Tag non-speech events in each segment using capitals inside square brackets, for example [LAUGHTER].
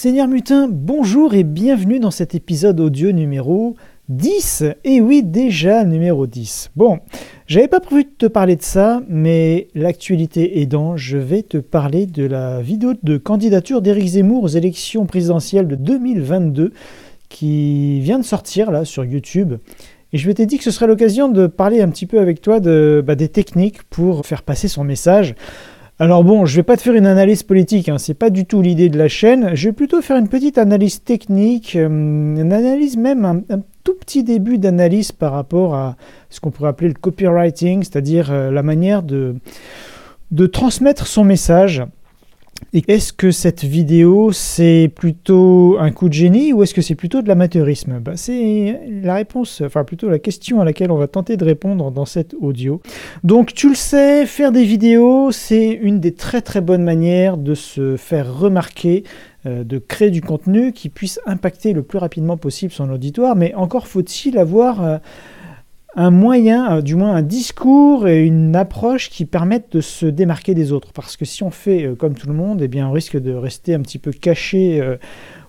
Seigneur Mutin, bonjour et bienvenue dans cet épisode audio numéro 10. Et oui, déjà numéro 10. Bon, j'avais pas prévu de te parler de ça, mais l'actualité aidant, je vais te parler de la vidéo de candidature d'Éric Zemmour aux élections présidentielles de 2022 qui vient de sortir là sur YouTube. Et je m'étais dit que ce serait l'occasion de parler un petit peu avec toi bah, des techniques pour faire passer son message. Alors bon, je vais pas te faire une analyse politique, hein, c'est pas du tout l'idée de la chaîne. Je vais plutôt faire une petite analyse technique, euh, une analyse même un, tout petit début d'analyse par rapport à ce qu'on pourrait appeler le copywriting, c'est-à-dire euh, la manière de de transmettre son message est-ce que cette vidéo, c'est plutôt un coup de génie ou est-ce que c'est plutôt de l'amateurisme? Bah, C'est la réponse, enfin plutôt la question à laquelle on va tenter de répondre dans cette audio. Donc tu le sais, faire des vidéos, c'est une des très très bonnes manières de se faire remarquer, euh, de créer du contenu qui puisse impacter le plus rapidement possible son auditoire, mais encore faut-il avoir... Euh, un moyen, euh, du moins un discours et une approche qui permettent de se démarquer des autres. Parce que si on fait euh, comme tout le monde, eh bien, on risque de rester un petit peu caché euh,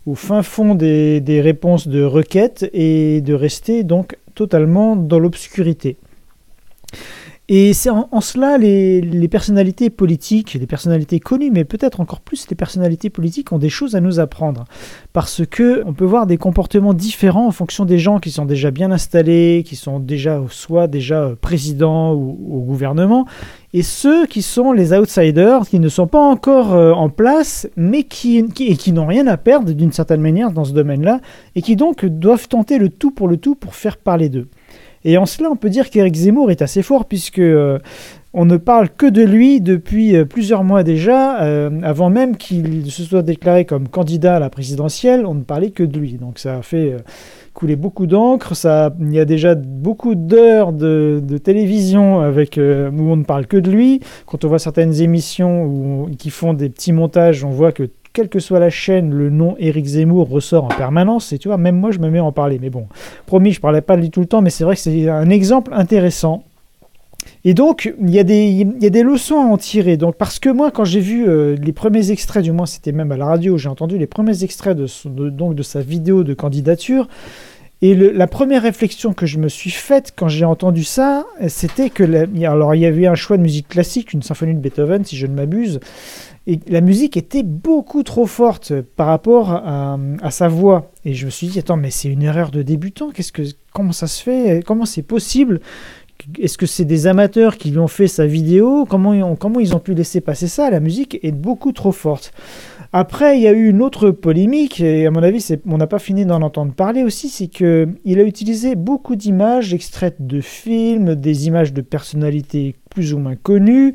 au fin fond des, des, réponses de requêtes et de rester donc totalement dans l'obscurité. Et c'est en, cela les, personnalités politiques, les personnalités connues, mais peut-être encore plus les personnalités politiques ont des choses à nous apprendre. Parce que on peut voir des comportements différents en fonction des gens qui sont déjà bien installés, qui sont déjà soit déjà présidents ou au gouvernement, et ceux qui sont les outsiders, qui ne sont pas encore euh, en place, mais qui et qui n'ont rien à perdre d'une certaine manière dans ce domaine-là, et qui donc doivent tenter le tout pour le tout pour faire parler d'eux. Et en cela, on peut dire qu'Éric Zemmour est assez fort puisque euh, on ne parle que de lui depuis euh, plusieurs mois déjà. Euh, avant même qu'il se soit déclaré comme candidat à la présidentielle, on ne parlait que de lui. Donc ça a fait couler beaucoup d'encre. Ça, il y a déjà beaucoup d'heures de, télévision avec où on ne parle que de lui. Quand on voit certaines émissions où, qui font des petits montages, on voit que quelle que soit la chaîne, le nom Eric Zemmour ressort en permanence. Et tu vois, même moi, je me mets à en parler. Mais bon, promis, je parlais pas de lui tout le temps, mais c'est vrai que c'est un exemple intéressant. Et donc, il y, a des, il y a des leçons à en tirer. Donc, parce que moi, quand j'ai vu euh, les premiers extraits, du moins c'était même à la radio, j'ai entendu les premiers extraits de, donc de sa vidéo de candidature. Et la première réflexion que je me suis faite quand j'ai entendu ça, c'était que, alors il y avait un choix de musique classique, une symphonie de Beethoven, si je ne m'abuse, et la musique était beaucoup trop forte par rapport à, sa voix. Et je me suis dit, attends, mais c'est une erreur de débutant. Qu'est-ce que, comment ça se fait Comment c'est possible Est-ce que c'est des amateurs qui lui ont fait sa vidéo comment comment ils ont pu laisser passer ça? La musique est beaucoup trop forte. Après, il y a eu une autre polémique, et à mon avis, on n'a pas fini d'en entendre parler aussi, c'est qu'il a utilisé beaucoup d'images extraites de films, des images de personnalités plus ou moins connues,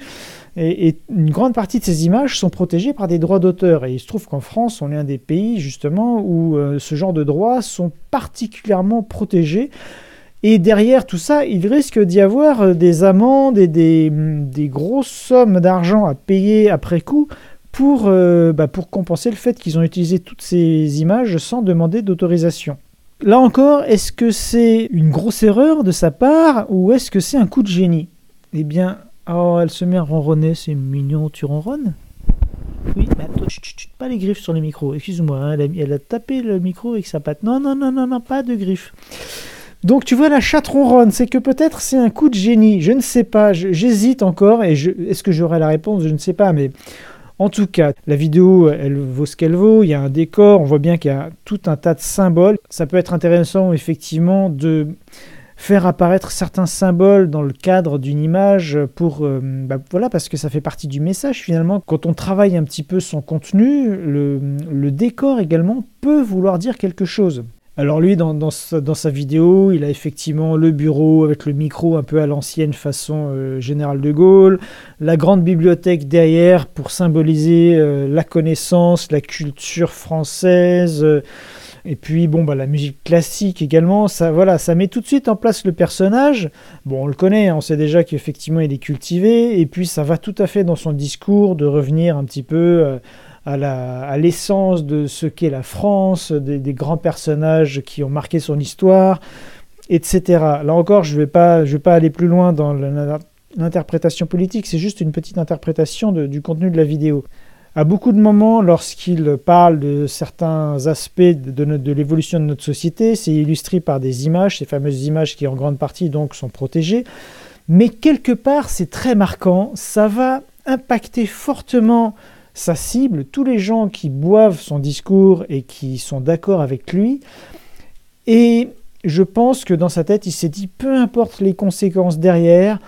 et, une grande partie de ces images sont protégées par des droits d'auteur. Et il se trouve qu'en France, on est un des pays justement où euh, ce genre de droits sont particulièrement protégés. Et derrière tout ça, il risque d'y avoir euh, des amendes et des, des grosses sommes d'argent à payer après coup pour, euh, bah, pour compenser le fait qu'ils ont utilisé toutes ces images sans demander d'autorisation. Là encore, est-ce que c'est une grosse erreur de sa part ou est-ce que c'est un coup de génie? Eh bien, oh, elle se met à ronronner, c'est mignon, tu ronronnes? Oui, mais attends, chut, pas les griffes sur le micro, excuse-moi, hein, elle, a, tapé le micro avec sa patte. Non, non, non, non, non, pas de griffes. Donc tu vois, la chatte ronronne, c'est que peut-être c'est un coup de génie, je ne sais pas, j'hésite encore, et est-ce que j'aurai la réponse, je ne sais pas, mais en tout cas, la vidéo, elle vaut ce qu'elle vaut. Il y a un décor, on voit bien qu'il y a tout un tas de symboles. Ça peut être intéressant, effectivement, de faire apparaître certains symboles dans le cadre d'une image pour euh, bah, voilà parce que ça fait partie du message finalement quand on travaille un petit peu son contenu le décor également peut vouloir dire quelque chose alors lui, dans, sa, vidéo, il a effectivement le bureau avec le micro un peu à l'ancienne façon euh, Général de Gaulle, la grande bibliothèque derrière pour symboliser euh, la connaissance, la culture française, euh, et puis bon bah la musique classique également. Ça voilà, ça met tout de suite en place le personnage. Bon, on le connaît, hein, on sait déjà qu'effectivement il est cultivé, et puis ça va tout à fait dans son discours de revenir un petit peu à l'essence de ce qu'est la France, des, grands personnages qui ont marqué son histoire, etc. Là encore, je ne vais, pas, aller plus loin dans l'interprétation politique, c'est juste une petite interprétation du contenu de la vidéo. À beaucoup de moments, lorsqu'il parle de certains aspects de, l'évolution de notre société, c'est illustré par des images, ces fameuses images qui en grande partie sont protégées. Mais quelque part, c'est très marquant, ça va impacter fortement sa cible, tous les gens qui boivent son discours et qui sont d'accord avec lui. Et je pense que dans sa tête, il s'est dit, peu importe les conséquences derrière,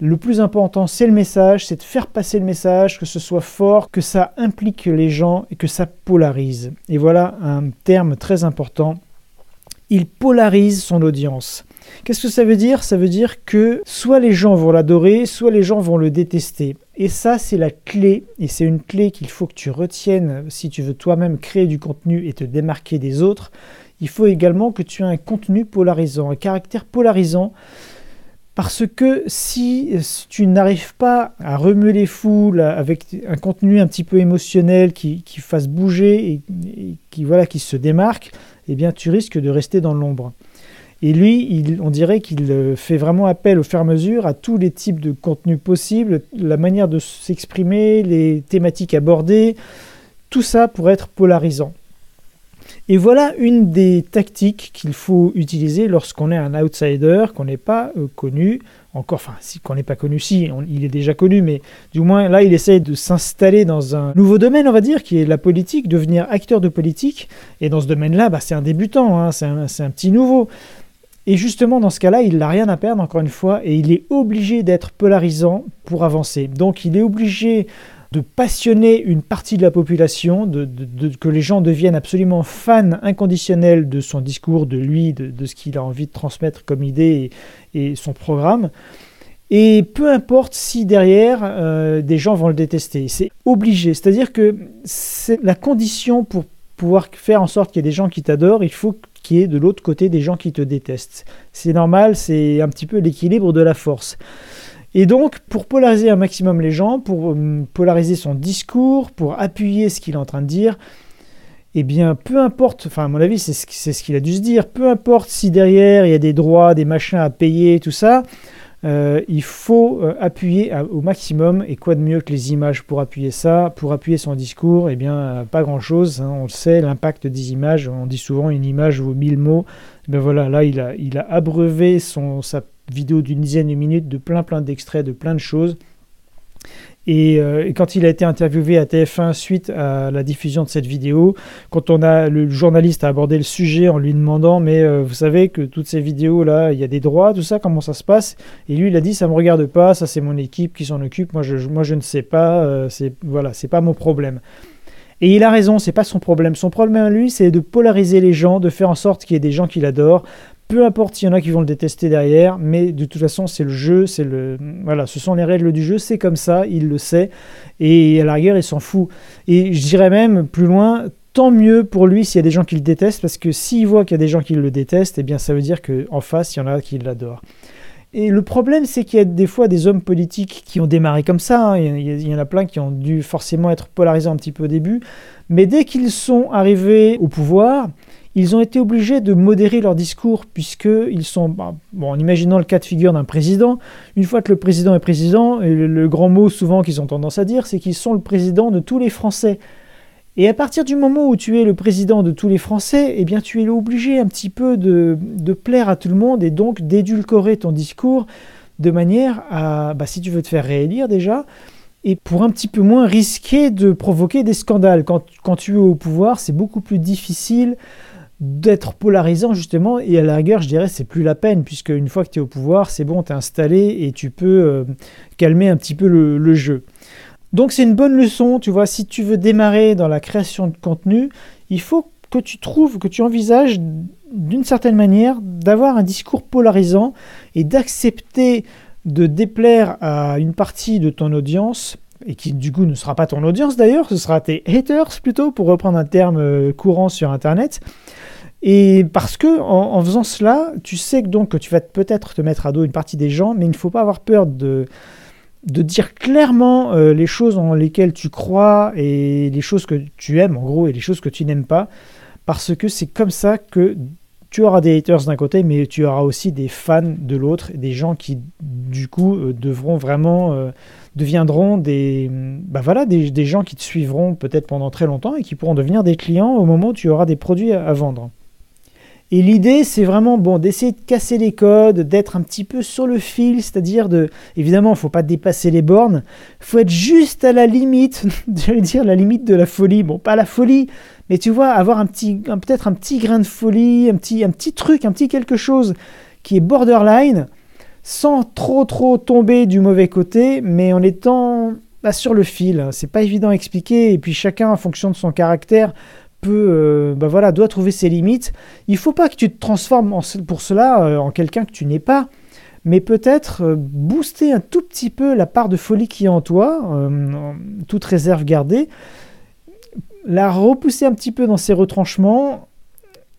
le plus important, c'est le message, c'est de faire passer le message, que ce soit fort, que ça implique les gens et que ça polarise. Et voilà un terme très important. Il polarise son audience. Qu'est-ce que ça veut dire? Ça veut dire que soit les gens vont l'adorer, soit les gens vont le détester. Et ça, c'est la clé, et c'est une clé qu'il faut que tu retiennes si tu veux toi-même créer du contenu et te démarquer des autres. Il faut également que tu aies un contenu polarisant, un caractère polarisant. Parce que si tu n'arrives pas à remuer les foules avec un contenu un petit peu émotionnel qui, fasse bouger et, qui, voilà, qui se démarque, eh bien tu risques de rester dans l'ombre. Et lui, on dirait qu'il euh, fait vraiment appel au fur et à mesure à tous les types de contenus possibles, la manière de s'exprimer, les thématiques abordées, tout ça pour être polarisant. Et voilà une des tactiques qu'il faut utiliser lorsqu'on est un outsider, qu'on n'est pas euh, connu, encore, enfin, si, qu'on n'est pas connu, si, il est déjà connu, mais du moins là, il essaye de s'installer dans un nouveau domaine, on va dire, qui est la politique, devenir acteur de politique. Et dans ce domaine-là, bah, c'est un débutant, hein, c'est un, petit nouveau. Et justement, dans ce cas-là, il n'a rien à perdre, encore une fois, et il est obligé d'être polarisant pour avancer. Donc, il est obligé de passionner une partie de la population, de, que les gens deviennent absolument fans inconditionnels de son discours, de lui, de, ce qu'il a envie de transmettre comme idée et, son programme. Et peu importe si derrière, euh, des gens vont le détester. C'est obligé. C'est-à-dire que c'est la condition pour pouvoir faire en sorte qu'il y ait des gens qui t'adorent, il faut qui est de l'autre côté des gens qui te détestent. C'est normal, c'est un petit peu l'équilibre de la force. Et donc, pour polariser un maximum les gens, pour euh, polariser son discours, pour appuyer ce qu'il est en train de dire, eh bien, peu importe, enfin, à mon avis, c'est ce qu'il a dû se dire, peu importe si derrière il y a des droits, des machins à payer, tout ça, euh, il faut euh, appuyer au maximum. Et quoi de mieux que les images pour appuyer ça? Pour appuyer son discours, eh bien, euh, pas grand-chose. Hein. on le sait, l'impact des images. On dit souvent une image vaut mille mots. Ben voilà, là, il a, il a abreuvé son, sa vidéo d'une dizaine de minutes de plein plein d'extraits de plein de choses. Euh, et, quand il a été interviewé à TF1 suite à la diffusion de cette vidéo, quand on a le journaliste a abordé le sujet en lui demandant mais euh, vous savez que toutes ces vidéos là, il y a des droits, tout ça, comment ça se passe? Et lui il a dit ça me regarde pas, ça c'est mon équipe qui s'en occupe, moi je, moi je ne sais pas, euh, c'est voilà, c'est pas mon problème. Et il a raison, c'est pas son problème. Son problème lui, c'est de polariser les gens, de faire en sorte qu'il y ait des gens qui l'adorent, peu importe s'il y en a qui vont le détester derrière, mais de toute façon, c'est le jeu, c'est le voilà, ce sont les règles du jeu, c'est comme ça, il le sait, et à la rigueur, il s'en fout. Et je dirais même plus loin, tant mieux pour lui s'il y a des gens qui le détestent, parce que s'il voit qu'il y a des gens qui le détestent, eh bien ça veut dire qu'en face, il y en a qui l'adorent. Et le problème, c'est qu'il y a des fois des hommes politiques qui ont démarré comme ça. Hein. Il y en a plein qui ont dû forcément être polarisés un petit peu au début. Mais dès qu'ils sont arrivés au pouvoir, ils ont été obligés de modérer leur discours puisqu'ils sont, bah, bon, en imaginant le cas de figure d'un président, une fois que le président est président, le, grand mot souvent qu'ils ont tendance à dire, c'est qu'ils sont le président de tous les Français. Et à partir du moment où tu es le président de tous les Français, eh bien tu es obligé un petit peu de, plaire à tout le monde et donc d'édulcorer ton discours de manière à, bah, si tu veux te faire réélire déjà, et pour un petit peu moins risquer de provoquer des scandales. Quand tu es au pouvoir, c'est beaucoup plus difficile d'être polarisant justement et à la rigueur je dirais c'est plus la peine puisque une fois que tu es au pouvoir c'est bon tu es installé et tu peux euh, calmer un petit peu le, jeu donc c'est une bonne leçon tu vois si tu veux démarrer dans la création de contenu il faut que tu trouves que tu envisages d'une certaine manière d'avoir un discours polarisant et d'accepter de déplaire à une partie de ton audience et qui du coup ne sera pas ton audience d'ailleurs, ce sera tes haters plutôt, pour reprendre un terme euh, courant sur Internet. Et parce que en, faisant cela, tu sais que donc tu vas peut-être te mettre à dos une partie des gens, mais il ne faut pas avoir peur de, de dire clairement euh, les choses en lesquelles tu crois et les choses que tu aimes en gros et les choses que tu n'aimes pas, parce que c'est comme ça que tu auras des haters d'un côté, mais tu auras aussi des fans de l'autre, des gens qui, du coup, euh, devront vraiment, euh, deviendront des, bah voilà, des, gens qui te suivront peut-être pendant très longtemps et qui pourront devenir des clients au moment où tu auras des produits à vendre. Et l'idée, c'est vraiment bon d'essayer de casser les codes, d'être un petit peu sur le fil, c'est-à-dire de, évidemment, il ne faut pas dépasser les bornes, faut être juste à la limite, [LAUGHS] j'allais dire la limite de la folie. Bon, pas la folie, mais tu vois, avoir un petit, peut-être un petit grain de folie, un petit, un petit truc, un petit quelque chose qui est borderline, sans trop trop tomber du mauvais côté, mais en étant bah, sur le fil. C'est pas évident à expliquer, et puis chacun, en fonction de son caractère, peut, euh, bah voilà, doit trouver ses limites. Il faut pas que tu te transformes pour cela euh, en quelqu'un que tu n'es pas, mais peut-être euh, booster un tout petit peu la part de folie qui est en toi, toute réserve gardée, la repousser un petit peu dans ses retranchements,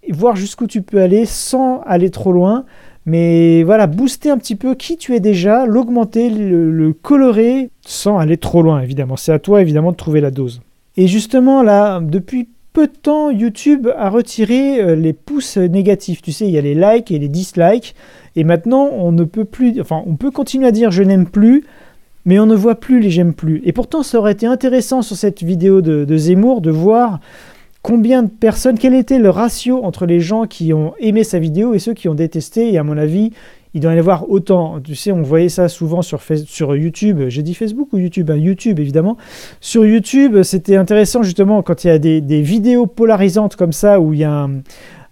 et voir jusqu'où tu peux aller sans aller trop loin. Mais voilà, booster un petit peu qui tu es déjà, l'augmenter, le colorer, sans aller trop loin, évidemment. C'est à toi, évidemment, de trouver la dose. Et justement, là, depuis peu de temps, YouTube a retiré euh, les pouces négatifs. Tu sais, il y a les likes et les dislikes. Et maintenant, on ne peut plus. Enfin, on peut continuer à dire je n'aime plus, mais on ne voit plus les j'aime plus. Et pourtant, ça aurait été intéressant sur cette vidéo de, de Zemmour de voir combien de personnes, quel était le ratio entre les gens qui ont aimé sa vidéo et ceux qui ont détesté. Et à mon avis, il doit y avoir autant. Tu sais, on voyait ça souvent sur, YouTube. J'ai dit Facebook ou YouTube? Hein, YouTube, évidemment. Sur YouTube, c'était intéressant justement quand il y a des, vidéos polarisantes comme ça, où il y a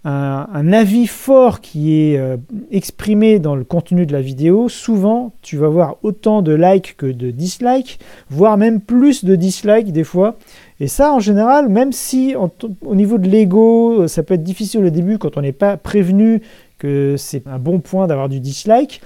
un, avis fort qui est euh, exprimé dans le contenu de la vidéo. Souvent, tu vas voir autant de likes que de dislikes, voire même plus de dislikes des fois. Et ça, en général, même si au niveau de l'ego, ça peut être difficile au début quand on n'est pas prévenu que c'est un bon point d'avoir du dislike,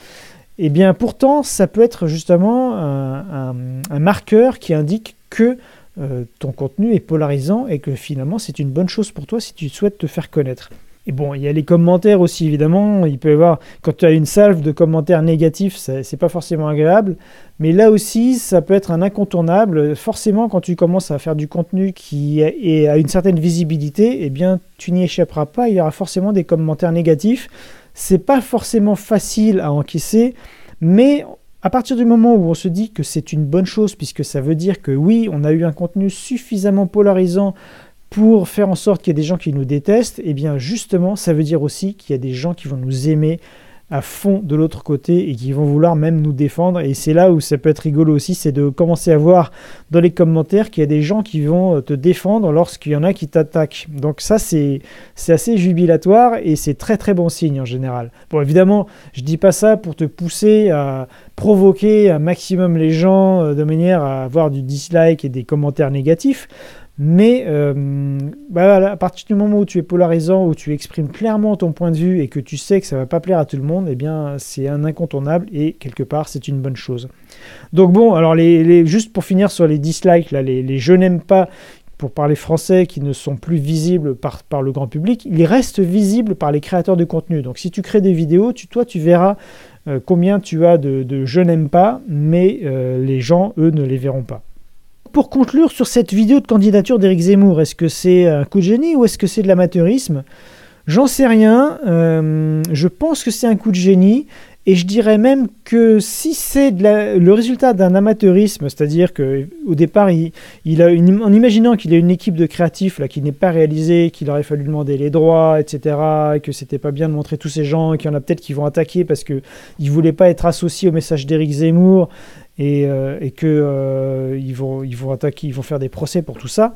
et eh bien pourtant ça peut être justement un, marqueur qui indique que euh, ton contenu est polarisant et que finalement c'est une bonne chose pour toi si tu souhaites te faire connaître. Et bon, il y a les commentaires aussi, évidemment. Il peut y avoir, quand tu as une salve de commentaires négatifs, c'est pas forcément agréable. Mais là aussi, ça peut être un incontournable. Forcément, quand tu commences à faire du contenu qui a une certaine visibilité, eh bien, tu n'y échapperas pas. Il y aura forcément des commentaires négatifs. C'est pas forcément facile à encaisser, mais à partir du moment où on se dit que c'est une bonne chose, puisque ça veut dire que oui, on a eu un contenu suffisamment polarisant pour faire en sorte qu'il y ait des gens qui nous détestent, eh bien justement, ça veut dire aussi qu'il y a des gens qui vont nous aimer à fond de l'autre côté et qui vont vouloir même nous défendre. Et c'est là où ça peut être rigolo aussi, c'est de commencer à voir dans les commentaires qu'il y a des gens qui vont te défendre lorsqu'il y en a qui t'attaquent. Donc ça, c'est assez jubilatoire et c'est très très bon signe en général. Bon, évidemment, je dis pas ça pour te pousser à provoquer un maximum les gens euh, de manière à avoir du dislike et des commentaires négatifs. Mais euh, bah à partir du moment où tu es polarisant, où tu exprimes clairement ton point de vue et que tu sais que ça va pas plaire à tout le monde, eh bien c'est un incontournable et quelque part c'est une bonne chose. Donc bon, alors juste pour finir sur les dislikes, les, je n'aime pas, pour parler français, qui ne sont plus visibles par, le grand public, ils restent visibles par les créateurs de contenu. Donc si tu crées des vidéos, tu, toi tu verras euh, combien tu as de, de je n'aime pas, mais euh, les gens, eux, ne les verront pas pour conclure sur cette vidéo de candidature d'Éric Zemmour, est-ce que c'est un coup de génie ou est-ce que c'est de l'amateurisme? J'en sais rien. Euh, je pense que c'est un coup de génie. Et je dirais même que si c'est le résultat d'un amateurisme, c'est-à-dire qu'au départ, il, a en imaginant qu'il a une équipe de créatifs là, qui n'est pas réalisée, qu'il aurait fallu demander les droits, etc., et que c'était pas bien de montrer tous ces gens, et qu'il y en a peut-être qui vont attaquer parce qu'ils ne voulaient pas être associés au message d'Éric Zemmour, et, euh, et qu'ils euh, vont, ils vont attaquer, ils vont faire des procès pour tout ça.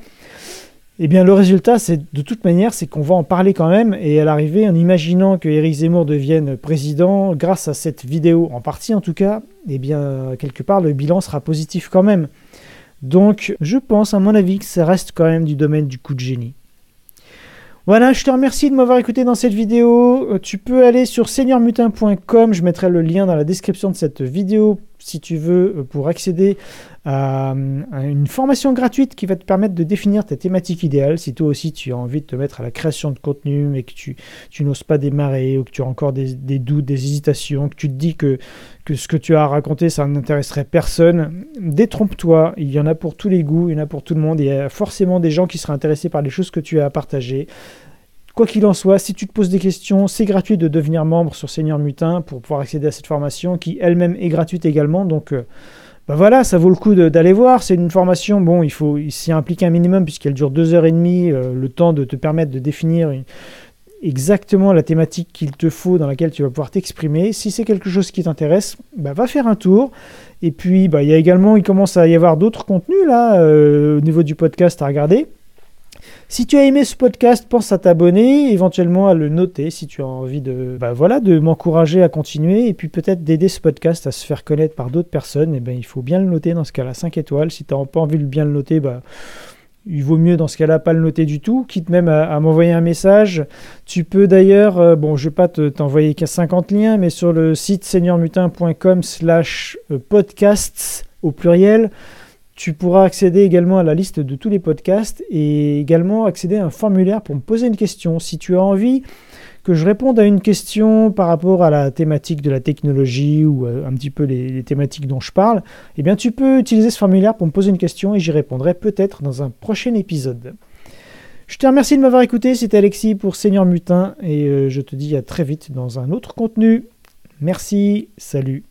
Eh bien, le résultat, c'est de toute manière, c'est qu'on va en parler quand même. Et à l'arrivée, en imaginant que Éric Zemmour devienne président, grâce à cette vidéo, en partie en tout cas, eh bien, quelque part, le bilan sera positif quand même. Donc, je pense, à mon avis, que ça reste quand même du domaine du coup de génie. Voilà, je te remercie de m'avoir écouté dans cette vidéo. Euh, tu peux aller sur seigneurmutin.com, je mettrai le lien dans la description de cette vidéo si tu veux, euh, pour accéder à, une formation gratuite qui va te permettre de définir ta thématique idéale. Si toi aussi tu as envie de te mettre à la création de contenu, mais que tu, n'oses pas démarrer, ou que tu as encore des, doutes, des hésitations, que tu te dis que, que ce que tu as raconté, ça n'intéresserait personne, détrompe-toi. Il y en a pour tous les goûts, il y en a pour tout le monde. Il y a forcément des gens qui seraient intéressés par les choses que tu as à partager Quoi qu'il en soit, si tu te poses des questions, c'est gratuit de devenir membre sur Seigneur Mutin pour pouvoir accéder à cette formation qui elle-même est gratuite également. Donc euh, bah voilà, ça vaut le coup d'aller voir. C'est une formation, bon, il faut s'y impliquer un minimum puisqu'elle dure deux heures et demie, euh, le temps de te permettre de définir exactement la thématique qu'il te faut dans laquelle tu vas pouvoir t'exprimer. Si c'est quelque chose qui t'intéresse, bah, va faire un tour. Et puis, bah, il y a également, il commence à y avoir d'autres contenus là euh, au niveau du podcast à regarder. Si tu as aimé ce podcast, pense à t'abonner, éventuellement à le noter si tu as envie de, bah voilà, de m'encourager à continuer et puis peut-être d'aider ce podcast à se faire connaître par d'autres personnes. Eh ben, il faut bien le noter dans ce cas-là, 5 étoiles. Si tu n'as pas envie de bien le noter, bah, il vaut mieux dans ce cas-là pas le noter du tout, quitte même à, m'envoyer un message. Tu peux d'ailleurs, euh, bon, je vais pas t'envoyer qu'à 50 liens, mais sur le site seigneurmutin.com slash euh, podcasts au pluriel, tu pourras accéder également à la liste de tous les podcasts et également accéder à un formulaire pour me poser une question. Si tu as envie que je réponde à une question par rapport à la thématique de la technologie ou euh, un petit peu les, thématiques dont je parle, eh bien tu peux utiliser ce formulaire pour me poser une question et j'y répondrai peut-être dans un prochain épisode. Je te remercie de m'avoir écouté, c'était Alexis pour Seigneur Mutin et euh, je te dis à très vite dans un autre contenu. Merci, salut.